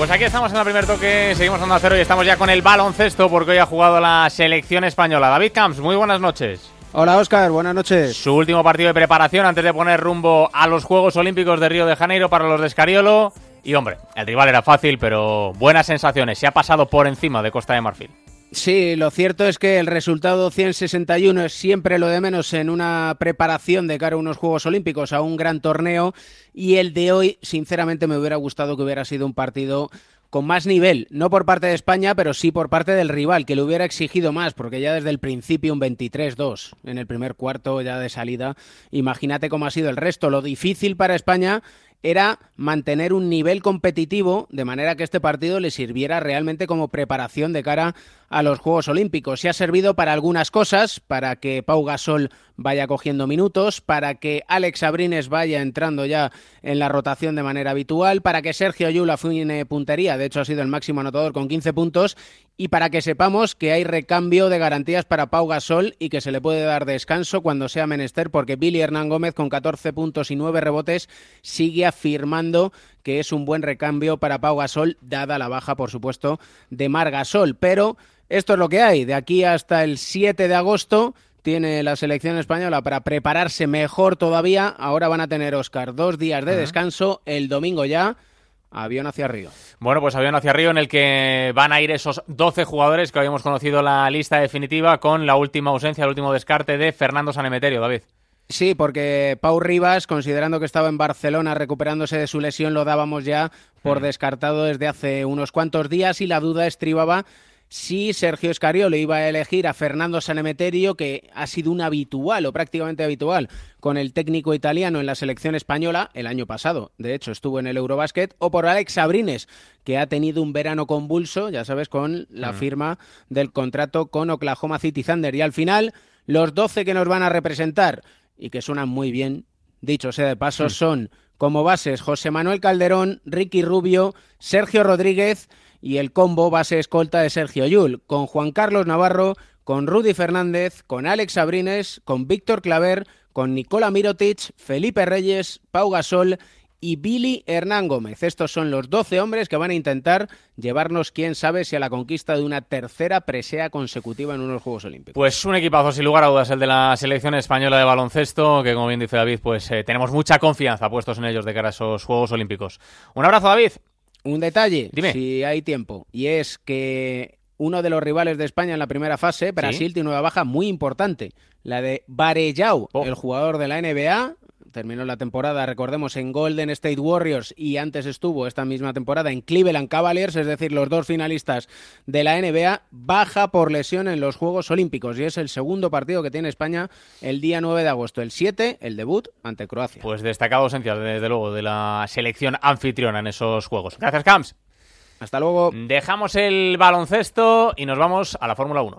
Pues aquí estamos en el primer toque, seguimos dando a cero y estamos ya con el baloncesto porque hoy ha jugado la selección española. David Camps, muy buenas noches. Hola Oscar, buenas noches. Su último partido de preparación antes de poner rumbo a los Juegos Olímpicos de Río de Janeiro para los de Escariolo. Y hombre, el rival era fácil, pero buenas sensaciones. Se ha pasado por encima de Costa de Marfil. Sí, lo cierto es que el resultado 161 es siempre lo de menos en una preparación de cara a unos Juegos Olímpicos, a un gran torneo, y el de hoy, sinceramente, me hubiera gustado que hubiera sido un partido con más nivel, no por parte de España, pero sí por parte del rival, que le hubiera exigido más, porque ya desde el principio un 23-2 en el primer cuarto ya de salida, imagínate cómo ha sido el resto. Lo difícil para España era mantener un nivel competitivo de manera que este partido le sirviera realmente como preparación de cara a los Juegos Olímpicos. Se ha servido para algunas cosas, para que Pau Gasol vaya cogiendo minutos, para que Alex Abrines vaya entrando ya en la rotación de manera habitual, para que Sergio Yula fuine puntería, de hecho ha sido el máximo anotador con 15 puntos, y para que sepamos que hay recambio de garantías para Pau Gasol y que se le puede dar descanso cuando sea menester, porque Billy Hernán Gómez con 14 puntos y 9 rebotes sigue afirmando que es un buen recambio para Pau Gasol, dada la baja, por supuesto, de Mar Gasol. Pero esto es lo que hay. De aquí hasta el 7 de agosto tiene la selección española para prepararse mejor todavía. Ahora van a tener, Oscar, dos días de descanso. El domingo ya. Avión hacia Río. Bueno, pues avión hacia Río en el que van a ir esos 12 jugadores que habíamos conocido la lista definitiva con la última ausencia, el último descarte de Fernando Sanemeterio, David. Sí, porque Pau Rivas, considerando que estaba en Barcelona recuperándose de su lesión, lo dábamos ya por mm. descartado desde hace unos cuantos días y la duda estribaba si Sergio Escariolo iba a elegir a Fernando Sanemeterio, que ha sido un habitual o prácticamente habitual con el técnico italiano en la selección española el año pasado. De hecho, estuvo en el Eurobasket, o por Alex Sabrines, que ha tenido un verano convulso, ya sabes, con la mm. firma del contrato con Oklahoma City Thunder. Y al final, los 12 que nos van a representar y que suenan muy bien, dicho sea de paso, mm. son como bases José Manuel Calderón, Ricky Rubio, Sergio Rodríguez y el combo base escolta de Sergio Yul, con Juan Carlos Navarro, con Rudy Fernández, con Alex Abrines, con Víctor Claver, con Nicola Mirotic, Felipe Reyes, Pau Gasol y Billy Hernán Gómez. Estos son los 12 hombres que van a intentar llevarnos, quién sabe, si a la conquista de una tercera presea consecutiva en unos Juegos Olímpicos. Pues un equipazo, sin lugar a dudas, el de la selección española de baloncesto, que como bien dice David, pues eh, tenemos mucha confianza puestos en ellos de cara a esos Juegos Olímpicos. Un abrazo, David. Un detalle, si hay tiempo, y es que uno de los rivales de España en la primera fase, Brasil, tiene una baja muy importante, la de Varejao, oh. el jugador de la NBA, terminó la temporada, recordemos, en Golden State Warriors y antes estuvo esta misma temporada en Cleveland Cavaliers, es decir, los dos finalistas de la NBA, baja por lesión en los Juegos Olímpicos y es el segundo partido que tiene España el día 9 de agosto, el 7, el debut ante Croacia. Pues destacado esencial, desde luego, de la selección anfitriona en esos Juegos. Gracias, Camps. Hasta luego. Dejamos el baloncesto y nos vamos a la Fórmula 1.